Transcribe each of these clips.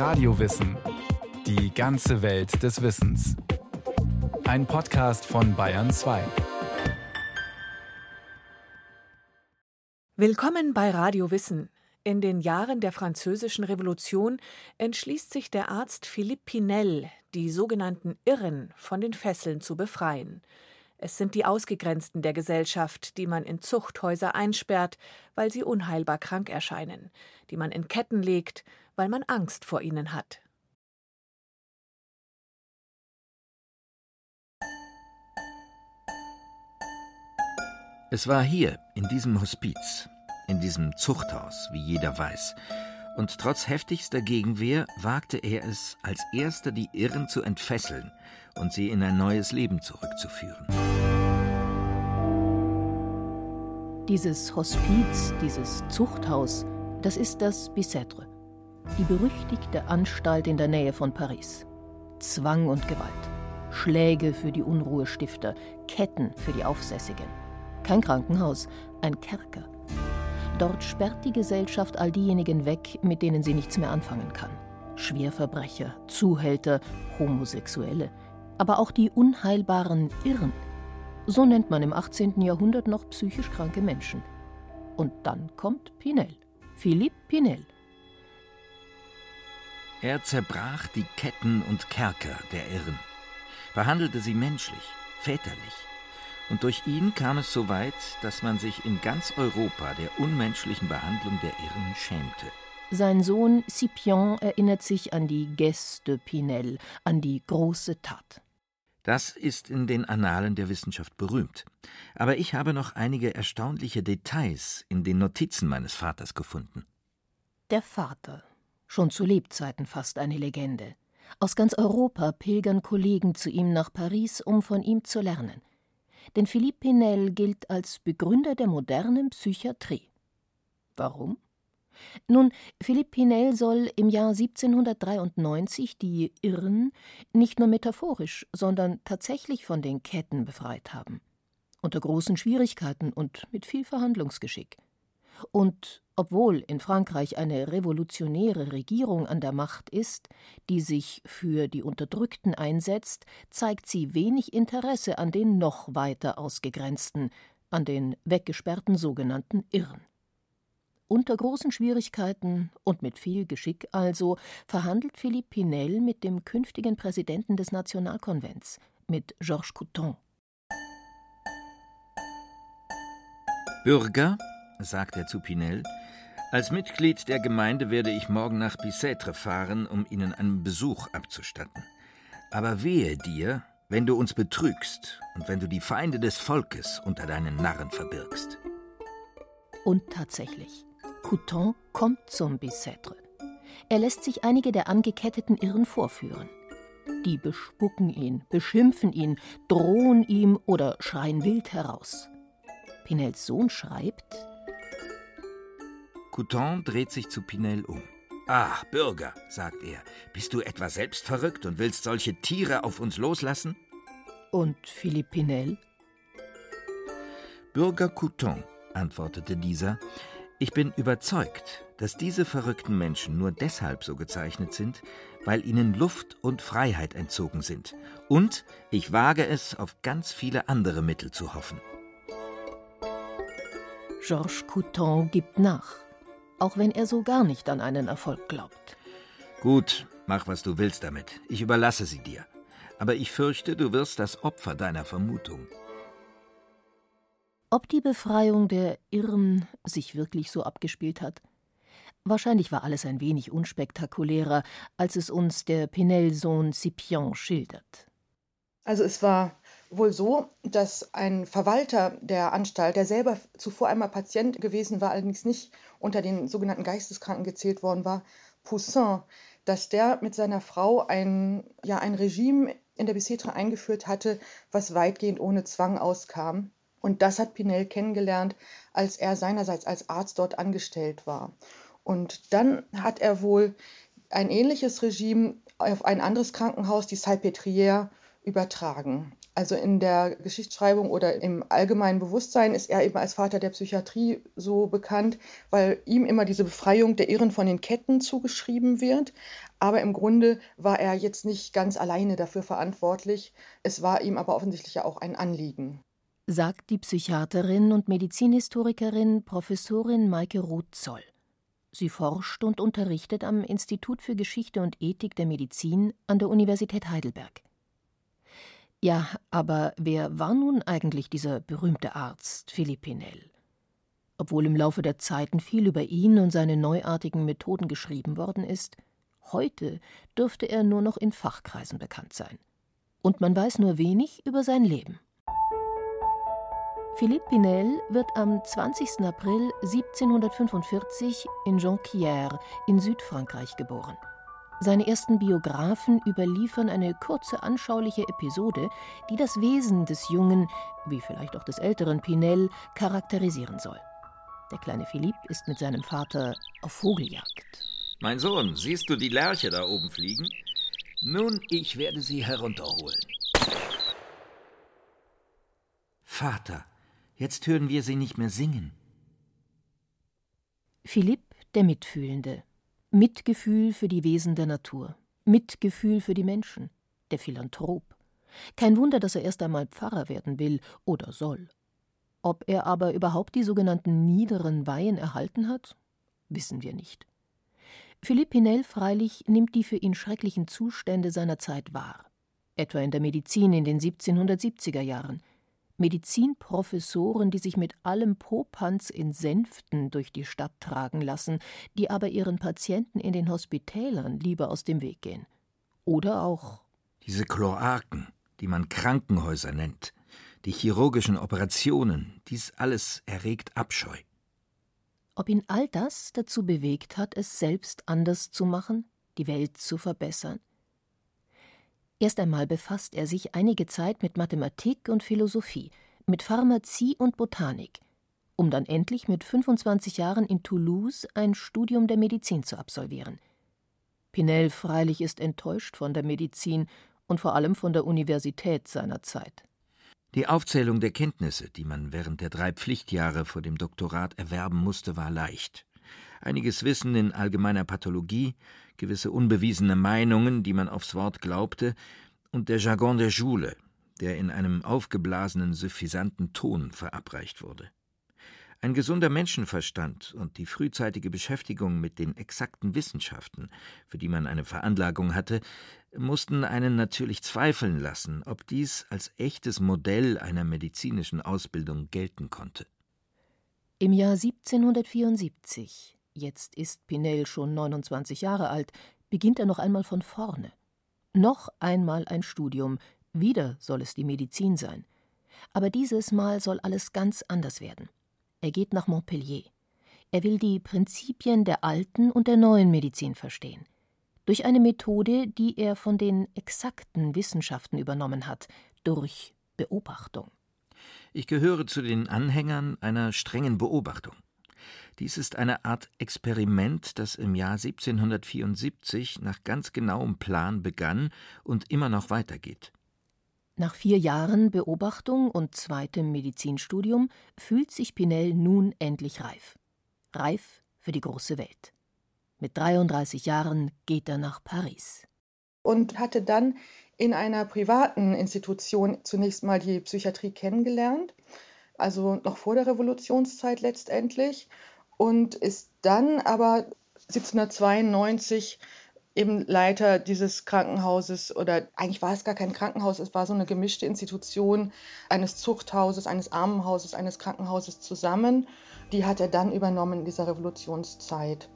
Radiowissen. Die ganze Welt des Wissens. Ein Podcast von Bayern 2. Willkommen bei Radio Wissen. In den Jahren der Französischen Revolution entschließt sich der Arzt Philippe Pinel, die sogenannten Irren von den Fesseln zu befreien. Es sind die Ausgegrenzten der Gesellschaft, die man in Zuchthäuser einsperrt, weil sie unheilbar krank erscheinen, die man in Ketten legt, weil man Angst vor ihnen hat. Es war hier, in diesem Hospiz, in diesem Zuchthaus, wie jeder weiß, und trotz heftigster Gegenwehr wagte er es, als erster die Irren zu entfesseln und sie in ein neues Leben zurückzuführen. Dieses Hospiz, dieses Zuchthaus, das ist das Bicêtre, die berüchtigte Anstalt in der Nähe von Paris. Zwang und Gewalt, Schläge für die Unruhestifter, Ketten für die Aufsässigen. Kein Krankenhaus, ein Kerker. Dort sperrt die Gesellschaft all diejenigen weg, mit denen sie nichts mehr anfangen kann. Schwerverbrecher, Zuhälter, Homosexuelle, aber auch die unheilbaren Irren. So nennt man im 18. Jahrhundert noch psychisch kranke Menschen. Und dann kommt Pinel, Philippe Pinel. Er zerbrach die Ketten und Kerker der Irren, behandelte sie menschlich, väterlich. Und durch ihn kam es so weit, dass man sich in ganz Europa der unmenschlichen Behandlung der Irren schämte. Sein Sohn Scipion erinnert sich an die Geste de Pinel, an die große Tat. Das ist in den Annalen der Wissenschaft berühmt. Aber ich habe noch einige erstaunliche Details in den Notizen meines Vaters gefunden. Der Vater, schon zu Lebzeiten fast eine Legende. Aus ganz Europa pilgern Kollegen zu ihm nach Paris, um von ihm zu lernen. Denn Philippe Pinel gilt als Begründer der modernen Psychiatrie. Warum? Nun, Philippe Pinel soll im Jahr 1793 die Irren nicht nur metaphorisch, sondern tatsächlich von den Ketten befreit haben. Unter großen Schwierigkeiten und mit viel Verhandlungsgeschick. Und obwohl in Frankreich eine revolutionäre Regierung an der Macht ist, die sich für die Unterdrückten einsetzt, zeigt sie wenig Interesse an den noch weiter ausgegrenzten, an den weggesperrten sogenannten Irren. Unter großen Schwierigkeiten und mit viel Geschick also verhandelt Philippe Pinel mit dem künftigen Präsidenten des Nationalkonvents, mit Georges Couthon. Bürger, sagt er zu Pinel, als Mitglied der Gemeinde werde ich morgen nach Bicêtre fahren, um Ihnen einen Besuch abzustatten. Aber wehe dir, wenn du uns betrügst und wenn du die Feinde des Volkes unter deinen Narren verbirgst. Und tatsächlich. Couton kommt zum Bicêtre. Er lässt sich einige der angeketteten Irren vorführen. Die bespucken ihn, beschimpfen ihn, drohen ihm oder schreien wild heraus. Pinels Sohn schreibt: Couton dreht sich zu Pinel um. Ah, Bürger, sagt er, bist du etwa selbst verrückt und willst solche Tiere auf uns loslassen? Und Philippe Pinel? Bürger Couton, antwortete dieser, ich bin überzeugt, dass diese verrückten Menschen nur deshalb so gezeichnet sind, weil ihnen Luft und Freiheit entzogen sind. Und ich wage es, auf ganz viele andere Mittel zu hoffen. Georges Couton gibt nach, auch wenn er so gar nicht an einen Erfolg glaubt. Gut, mach, was du willst damit. Ich überlasse sie dir. Aber ich fürchte, du wirst das Opfer deiner Vermutung. Ob die Befreiung der Irren sich wirklich so abgespielt hat? Wahrscheinlich war alles ein wenig unspektakulärer, als es uns der Pinel-Sohn Scipion schildert. Also es war wohl so, dass ein Verwalter der Anstalt, der selber zuvor einmal Patient gewesen war, allerdings nicht unter den sogenannten Geisteskranken gezählt worden war, Poussin, dass der mit seiner Frau ein, ja, ein Regime in der Bicêtre eingeführt hatte, was weitgehend ohne Zwang auskam. Und das hat Pinel kennengelernt, als er seinerseits als Arzt dort angestellt war. Und dann hat er wohl ein ähnliches Regime auf ein anderes Krankenhaus, die Salpêtrière, übertragen. Also in der Geschichtsschreibung oder im allgemeinen Bewusstsein ist er eben als Vater der Psychiatrie so bekannt, weil ihm immer diese Befreiung der Irren von den Ketten zugeschrieben wird. Aber im Grunde war er jetzt nicht ganz alleine dafür verantwortlich. Es war ihm aber offensichtlich ja auch ein Anliegen. Sagt die Psychiaterin und Medizinhistorikerin Professorin Maike Roth-Zoll. Sie forscht und unterrichtet am Institut für Geschichte und Ethik der Medizin an der Universität Heidelberg. Ja, aber wer war nun eigentlich dieser berühmte Arzt, Philipp Pinel? Obwohl im Laufe der Zeiten viel über ihn und seine neuartigen Methoden geschrieben worden ist, heute dürfte er nur noch in Fachkreisen bekannt sein. Und man weiß nur wenig über sein Leben. Philippe Pinel wird am 20. April 1745 in Jonquière in Südfrankreich geboren. Seine ersten Biographen überliefern eine kurze anschauliche Episode, die das Wesen des jungen, wie vielleicht auch des älteren Pinel, charakterisieren soll. Der kleine Philipp ist mit seinem Vater auf Vogeljagd. Mein Sohn, siehst du die Lerche da oben fliegen? Nun, ich werde sie herunterholen. Vater, jetzt hören wir sie nicht mehr singen. Philipp, der Mitfühlende, Mitgefühl für die Wesen der Natur, Mitgefühl für die Menschen, der Philanthrop. Kein Wunder, dass er erst einmal Pfarrer werden will oder soll. Ob er aber überhaupt die sogenannten niederen Weihen erhalten hat, wissen wir nicht. Philipp Pinel freilich nimmt die für ihn schrecklichen Zustände seiner Zeit wahr, etwa in der Medizin in den 1770er Jahren, Medizinprofessoren, die sich mit allem Popanz in Sänften durch die Stadt tragen lassen, die aber ihren Patienten in den Hospitälern lieber aus dem Weg gehen. Oder auch diese Kloaken, die man Krankenhäuser nennt, die chirurgischen Operationen, dies alles erregt Abscheu. Ob ihn all das dazu bewegt hat, es selbst anders zu machen, die Welt zu verbessern? Erst einmal befasst er sich einige Zeit mit Mathematik und Philosophie, mit Pharmazie und Botanik, um dann endlich mit 25 Jahren in Toulouse ein Studium der Medizin zu absolvieren. Pinel freilich ist enttäuscht von der Medizin und vor allem von der Universität seiner Zeit. Die Aufzählung der Kenntnisse, die man während der drei Pflichtjahre vor dem Doktorat erwerben musste, war leicht. Einiges Wissen in allgemeiner Pathologie, gewisse unbewiesene Meinungen, die man aufs Wort glaubte, und der Jargon der Schule, der in einem aufgeblasenen, suffisanten Ton verabreicht wurde. Ein gesunder Menschenverstand und die frühzeitige Beschäftigung mit den exakten Wissenschaften, für die man eine Veranlagung hatte, mussten einen natürlich zweifeln lassen, ob dies als echtes Modell einer medizinischen Ausbildung gelten konnte. Im Jahr 1774 jetzt ist Pinel schon 29 Jahre alt, beginnt er noch einmal von vorne. Noch einmal ein Studium, wieder soll es die Medizin sein. Aber dieses Mal soll alles ganz anders werden. Er geht nach Montpellier. Er will die Prinzipien der alten und der neuen Medizin verstehen. Durch eine Methode, die er von den exakten Wissenschaften übernommen hat, durch Beobachtung. Ich gehöre zu den Anhängern einer strengen Beobachtung. Dies ist eine Art Experiment, das im Jahr 1774 nach ganz genauem Plan begann und immer noch weitergeht. Nach vier Jahren Beobachtung und zweitem Medizinstudium fühlt sich Pinel nun endlich reif. Reif für die große Welt. Mit 33 Jahren geht er nach Paris. Und hatte dann in einer privaten Institution zunächst mal die Psychiatrie kennengelernt, also noch vor der Revolutionszeit letztendlich und ist dann aber 1792 eben Leiter dieses Krankenhauses oder eigentlich war es gar kein Krankenhaus, es war so eine gemischte Institution eines Zuchthauses, eines Armenhauses, eines Krankenhauses zusammen. Die hat er dann übernommen in dieser Revolutionszeit.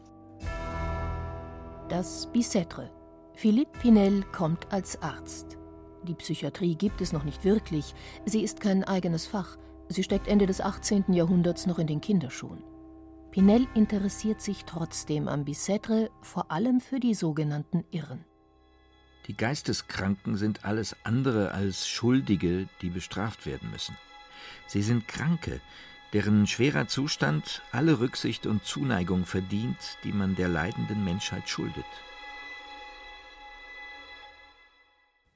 Das Bicêtre. Philippe Pinel kommt als Arzt. Die Psychiatrie gibt es noch nicht wirklich. Sie ist kein eigenes Fach. Sie steckt Ende des 18. Jahrhunderts noch in den Kinderschuhen. Pinel interessiert sich trotzdem am Bicêtre vor allem für die sogenannten Irren. Die Geisteskranken sind alles andere als Schuldige, die bestraft werden müssen. Sie sind Kranke, deren schwerer Zustand alle Rücksicht und Zuneigung verdient, die man der leidenden Menschheit schuldet.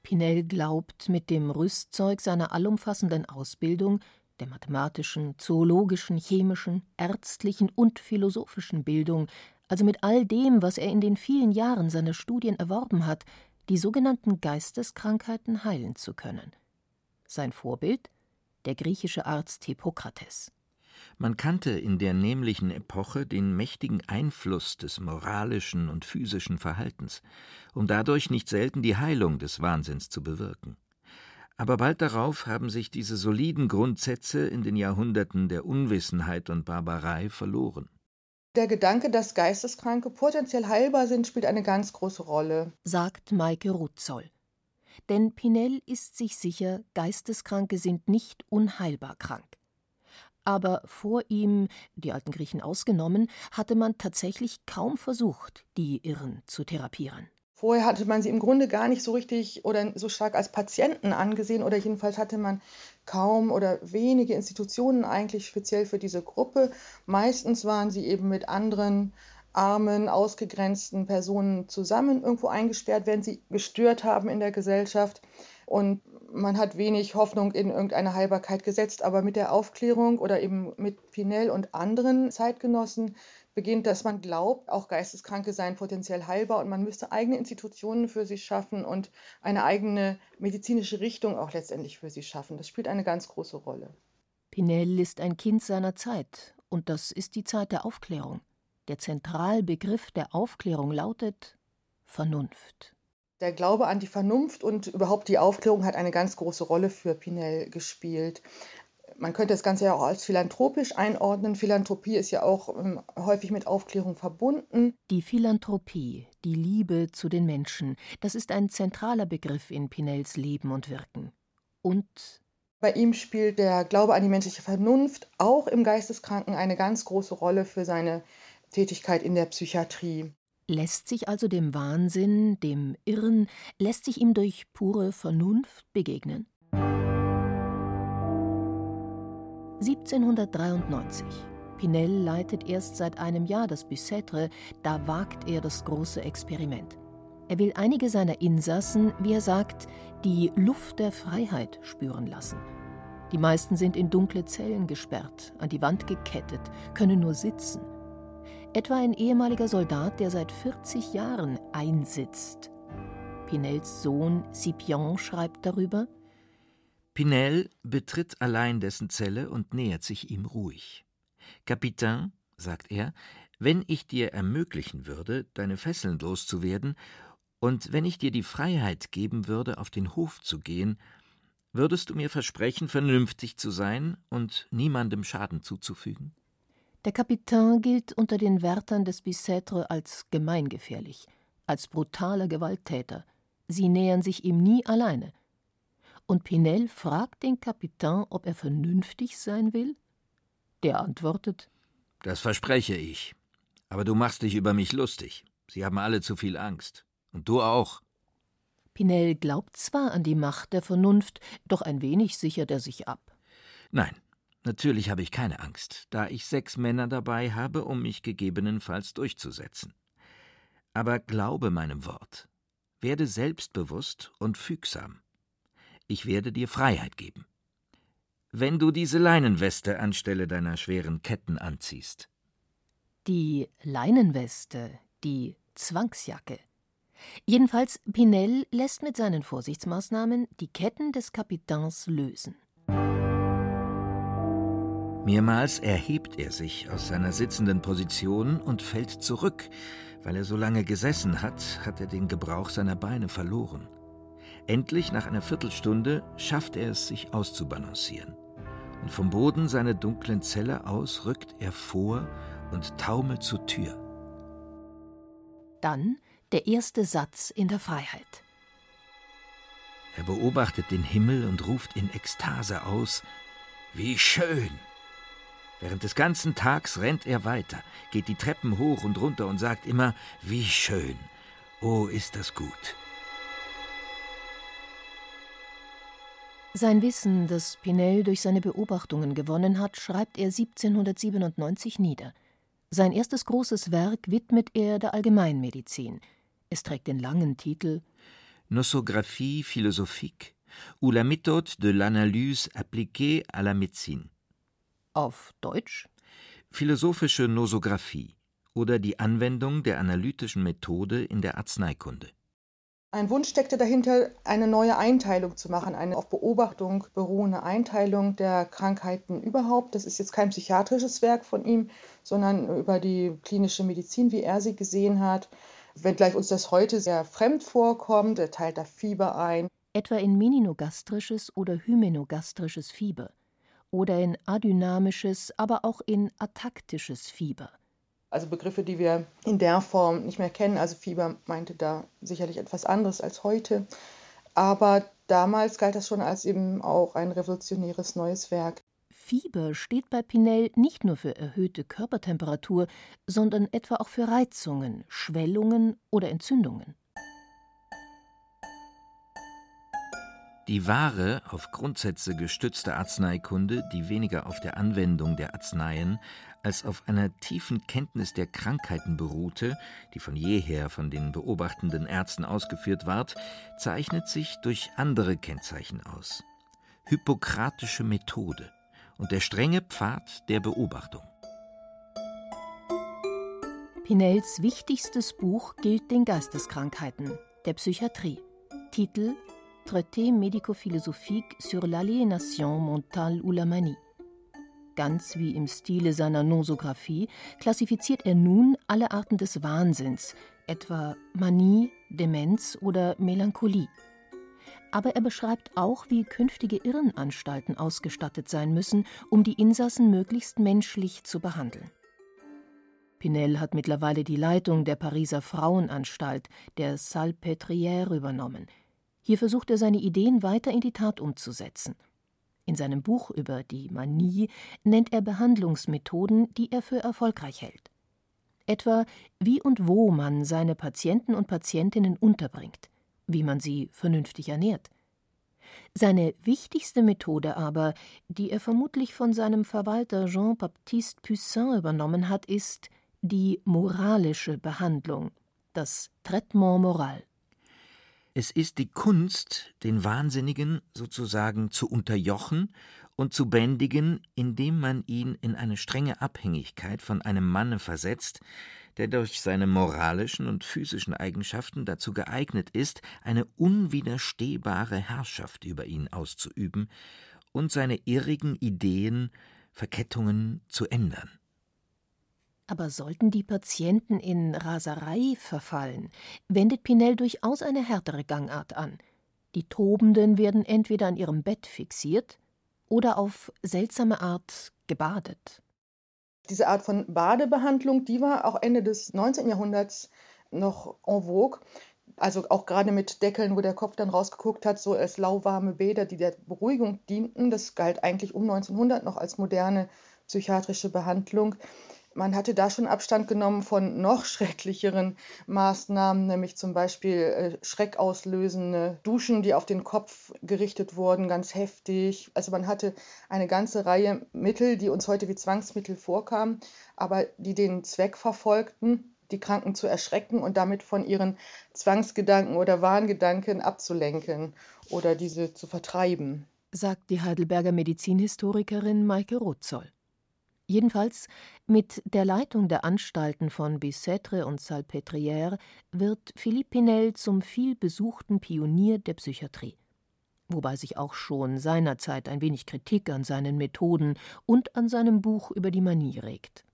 Pinel glaubt, mit dem Rüstzeug seiner allumfassenden Ausbildung, der mathematischen, zoologischen, chemischen, ärztlichen und philosophischen Bildung, also mit all dem, was er in den vielen Jahren seiner Studien erworben hat, die sogenannten Geisteskrankheiten heilen zu können. Sein Vorbild der griechische Arzt Hippokrates. Man kannte in der nämlichen Epoche den mächtigen Einfluss des moralischen und physischen Verhaltens, um dadurch nicht selten die Heilung des Wahnsinns zu bewirken. Aber bald darauf haben sich diese soliden Grundsätze in den Jahrhunderten der Unwissenheit und Barbarei verloren. Der Gedanke, dass Geisteskranke potenziell heilbar sind, spielt eine ganz große Rolle, sagt Maike Rutzoll. Denn Pinel ist sich sicher, Geisteskranke sind nicht unheilbar krank. Aber vor ihm, die alten Griechen ausgenommen, hatte man tatsächlich kaum versucht, die Irren zu therapieren. Vorher hatte man sie im Grunde gar nicht so richtig oder so stark als Patienten angesehen oder jedenfalls hatte man kaum oder wenige Institutionen eigentlich speziell für diese Gruppe. Meistens waren sie eben mit anderen armen, ausgegrenzten Personen zusammen irgendwo eingesperrt, wenn sie gestört haben in der Gesellschaft. Und man hat wenig Hoffnung in irgendeine Heilbarkeit gesetzt. Aber mit der Aufklärung oder eben mit Pinel und anderen Zeitgenossen beginnt, dass man glaubt, auch Geisteskranke seien potenziell heilbar und man müsste eigene Institutionen für sie schaffen und eine eigene medizinische Richtung auch letztendlich für sie schaffen. Das spielt eine ganz große Rolle. Pinel ist ein Kind seiner Zeit und das ist die Zeit der Aufklärung. Der Zentralbegriff der Aufklärung lautet Vernunft. Der Glaube an die Vernunft und überhaupt die Aufklärung hat eine ganz große Rolle für Pinel gespielt man könnte das Ganze ja auch als philanthropisch einordnen. Philanthropie ist ja auch ähm, häufig mit Aufklärung verbunden. Die Philanthropie, die Liebe zu den Menschen, das ist ein zentraler Begriff in Pinels Leben und Wirken. Und bei ihm spielt der Glaube an die menschliche Vernunft auch im Geisteskranken eine ganz große Rolle für seine Tätigkeit in der Psychiatrie. Lässt sich also dem Wahnsinn, dem Irren, lässt sich ihm durch pure Vernunft begegnen? 1793. Pinel leitet erst seit einem Jahr das Bicêtre, da wagt er das große Experiment. Er will einige seiner Insassen, wie er sagt, die Luft der Freiheit spüren lassen. Die meisten sind in dunkle Zellen gesperrt, an die Wand gekettet, können nur sitzen. Etwa ein ehemaliger Soldat, der seit 40 Jahren einsitzt. Pinels Sohn Scipion schreibt darüber: Pinel betritt allein dessen Zelle und nähert sich ihm ruhig. Kapitän, sagt er, wenn ich dir ermöglichen würde, deine Fesseln loszuwerden, und wenn ich dir die Freiheit geben würde, auf den Hof zu gehen, würdest du mir versprechen, vernünftig zu sein und niemandem Schaden zuzufügen? Der Kapitän gilt unter den Wärtern des Bicêtre als gemeingefährlich, als brutaler Gewalttäter. Sie nähern sich ihm nie alleine und Pinel fragt den Kapitän, ob er vernünftig sein will? Der antwortet: Das verspreche ich. Aber du machst dich über mich lustig. Sie haben alle zu viel Angst. Und du auch. Pinel glaubt zwar an die Macht der Vernunft, doch ein wenig sichert er sich ab. Nein, natürlich habe ich keine Angst, da ich sechs Männer dabei habe, um mich gegebenenfalls durchzusetzen. Aber glaube meinem Wort. Werde selbstbewusst und fügsam ich werde dir Freiheit geben. Wenn du diese Leinenweste anstelle deiner schweren Ketten anziehst. Die Leinenweste, die Zwangsjacke. Jedenfalls Pinel lässt mit seinen Vorsichtsmaßnahmen die Ketten des Kapitäns lösen. Mehrmals erhebt er sich aus seiner sitzenden Position und fällt zurück. Weil er so lange gesessen hat, hat er den Gebrauch seiner Beine verloren. Endlich, nach einer Viertelstunde, schafft er es, sich auszubalancieren. Und vom Boden seiner dunklen Zelle aus rückt er vor und taumelt zur Tür. Dann der erste Satz in der Freiheit. Er beobachtet den Himmel und ruft in Ekstase aus: Wie schön! Während des ganzen Tags rennt er weiter, geht die Treppen hoch und runter und sagt immer: Wie schön! Oh, ist das gut! Sein Wissen, das Pinel durch seine Beobachtungen gewonnen hat, schreibt er 1797 nieder. Sein erstes großes Werk widmet er der Allgemeinmedizin. Es trägt den langen Titel Nosographie philosophique ou la méthode de l'analyse appliquée à la médecine. Auf Deutsch? Philosophische Nosographie oder die Anwendung der analytischen Methode in der Arzneikunde. Ein Wunsch steckte dahinter, eine neue Einteilung zu machen, eine auf Beobachtung beruhende Einteilung der Krankheiten überhaupt. Das ist jetzt kein psychiatrisches Werk von ihm, sondern über die klinische Medizin, wie er sie gesehen hat. Wenngleich uns das heute sehr fremd vorkommt, er teilt da Fieber ein. Etwa in meninogastrisches oder hymenogastrisches Fieber oder in adynamisches, aber auch in ataktisches Fieber. Also Begriffe, die wir in der Form nicht mehr kennen. Also Fieber meinte da sicherlich etwas anderes als heute. Aber damals galt das schon als eben auch ein revolutionäres neues Werk. Fieber steht bei Pinel nicht nur für erhöhte Körpertemperatur, sondern etwa auch für Reizungen, Schwellungen oder Entzündungen. Die wahre, auf Grundsätze gestützte Arzneikunde, die weniger auf der Anwendung der Arzneien als auf einer tiefen Kenntnis der Krankheiten beruhte, die von jeher von den beobachtenden Ärzten ausgeführt ward, zeichnet sich durch andere Kennzeichen aus. Hippokratische Methode und der strenge Pfad der Beobachtung. Pinels wichtigstes Buch gilt den Geisteskrankheiten, der Psychiatrie. Titel Traité médico-philosophique sur l'aliénation mentale ou la manie ganz wie im Stile seiner Nosographie, klassifiziert er nun alle Arten des Wahnsinns, etwa Manie, Demenz oder Melancholie. Aber er beschreibt auch, wie künftige Irrenanstalten ausgestattet sein müssen, um die Insassen möglichst menschlich zu behandeln. Pinel hat mittlerweile die Leitung der Pariser Frauenanstalt, der Salpêtrière, übernommen. Hier versucht er seine Ideen weiter in die Tat umzusetzen – in seinem Buch über die Manie nennt er Behandlungsmethoden, die er für erfolgreich hält. Etwa wie und wo man seine Patienten und Patientinnen unterbringt, wie man sie vernünftig ernährt. Seine wichtigste Methode aber, die er vermutlich von seinem Verwalter Jean-Baptiste Poussin übernommen hat, ist die moralische Behandlung, das Traitement moral. Es ist die Kunst, den Wahnsinnigen sozusagen zu unterjochen und zu bändigen, indem man ihn in eine strenge Abhängigkeit von einem Manne versetzt, der durch seine moralischen und physischen Eigenschaften dazu geeignet ist, eine unwiderstehbare Herrschaft über ihn auszuüben und seine irrigen Ideen, Verkettungen zu ändern. Aber sollten die Patienten in Raserei verfallen, wendet Pinel durchaus eine härtere Gangart an. Die Tobenden werden entweder an ihrem Bett fixiert oder auf seltsame Art gebadet. Diese Art von Badebehandlung, die war auch Ende des 19. Jahrhunderts noch en vogue. Also auch gerade mit Deckeln, wo der Kopf dann rausgeguckt hat, so als lauwarme Bäder, die der Beruhigung dienten. Das galt eigentlich um 1900 noch als moderne psychiatrische Behandlung. Man hatte da schon Abstand genommen von noch schrecklicheren Maßnahmen, nämlich zum Beispiel äh, schreckauslösende Duschen, die auf den Kopf gerichtet wurden, ganz heftig. Also man hatte eine ganze Reihe Mittel, die uns heute wie Zwangsmittel vorkamen, aber die den Zweck verfolgten, die Kranken zu erschrecken und damit von ihren Zwangsgedanken oder Wahngedanken abzulenken oder diese zu vertreiben. Sagt die Heidelberger Medizinhistorikerin Maike Rotzoll. Jedenfalls mit der Leitung der Anstalten von Bicêtre und Salpêtrière wird Philippe Pinel zum vielbesuchten Pionier der Psychiatrie. Wobei sich auch schon seinerzeit ein wenig Kritik an seinen Methoden und an seinem Buch über die Manie regt.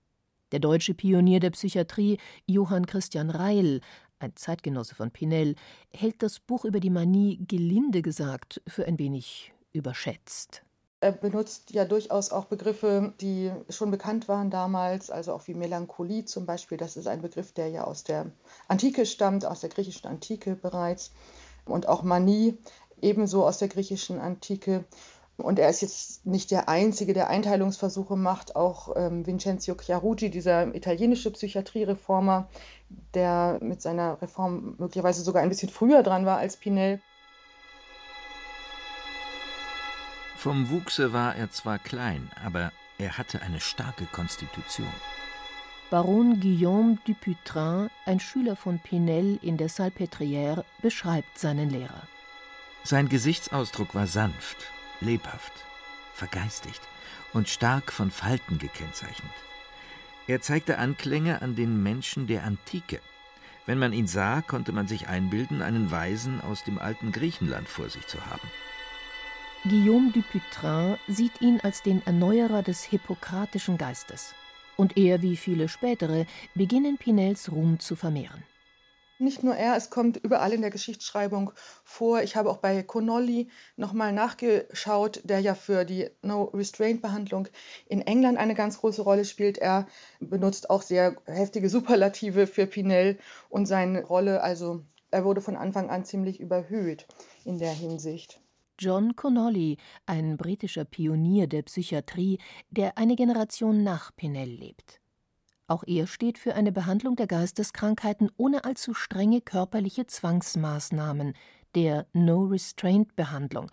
Der deutsche Pionier der Psychiatrie, Johann Christian Reil, ein Zeitgenosse von Pinel, hält das Buch über die Manie gelinde gesagt für ein wenig überschätzt. Er benutzt ja durchaus auch Begriffe, die schon bekannt waren damals, also auch wie Melancholie zum Beispiel. Das ist ein Begriff, der ja aus der Antike stammt, aus der griechischen Antike bereits. Und auch Manie ebenso aus der griechischen Antike. Und er ist jetzt nicht der Einzige, der Einteilungsversuche macht. Auch ähm, Vincenzo Chiarucci, dieser italienische Psychiatriereformer, der mit seiner Reform möglicherweise sogar ein bisschen früher dran war als Pinel. Vom Wuchse war er zwar klein, aber er hatte eine starke Konstitution. Baron Guillaume Dupuytren, ein Schüler von Pinel in der Salpêtrière, beschreibt seinen Lehrer. Sein Gesichtsausdruck war sanft, lebhaft, vergeistigt und stark von Falten gekennzeichnet. Er zeigte Anklänge an den Menschen der Antike. Wenn man ihn sah, konnte man sich einbilden, einen Weisen aus dem alten Griechenland vor sich zu haben. Guillaume Dupuytren sieht ihn als den Erneuerer des hippokratischen Geistes. Und er, wie viele spätere, beginnen Pinels Ruhm zu vermehren. Nicht nur er, es kommt überall in der Geschichtsschreibung vor. Ich habe auch bei Connolly nochmal nachgeschaut, der ja für die No-Restraint-Behandlung in England eine ganz große Rolle spielt. Er benutzt auch sehr heftige Superlative für Pinel und seine Rolle, also er wurde von Anfang an ziemlich überhöht in der Hinsicht. John Connolly, ein britischer Pionier der Psychiatrie, der eine Generation nach Pinel lebt. Auch er steht für eine Behandlung der Geisteskrankheiten ohne allzu strenge körperliche Zwangsmaßnahmen, der No-Restraint-Behandlung.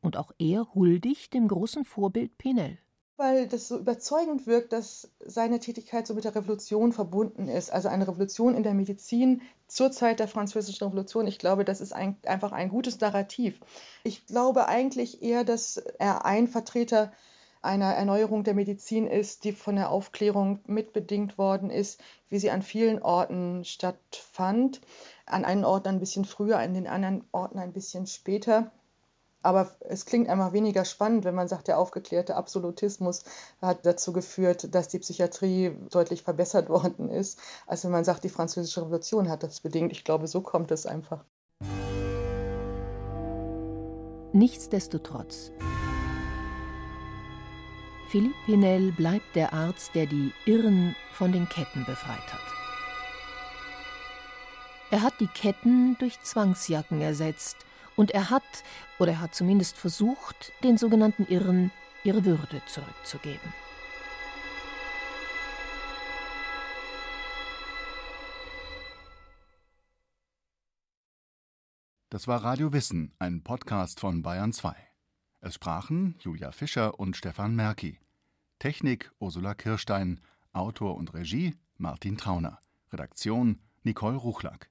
Und auch er huldigt dem großen Vorbild Pinel weil das so überzeugend wirkt, dass seine Tätigkeit so mit der Revolution verbunden ist. Also eine Revolution in der Medizin zur Zeit der Französischen Revolution. Ich glaube, das ist ein, einfach ein gutes Narrativ. Ich glaube eigentlich eher, dass er ein Vertreter einer Erneuerung der Medizin ist, die von der Aufklärung mitbedingt worden ist, wie sie an vielen Orten stattfand. An einen Ort ein bisschen früher, an den anderen Orten ein bisschen später. Aber es klingt einfach weniger spannend, wenn man sagt, der aufgeklärte Absolutismus hat dazu geführt, dass die Psychiatrie deutlich verbessert worden ist, als wenn man sagt, die Französische Revolution hat das bedingt. Ich glaube, so kommt es einfach. Nichtsdestotrotz. Philippe Pinel bleibt der Arzt, der die Irren von den Ketten befreit hat. Er hat die Ketten durch Zwangsjacken ersetzt und er hat, oder er hat zumindest versucht, den sogenannten Irren ihre Würde zurückzugeben. Das war Radio Wissen, ein Podcast von Bayern 2. Es sprachen Julia Fischer und Stefan Merki. Technik Ursula Kirstein, Autor und Regie Martin Trauner. Redaktion Nicole Ruchlack.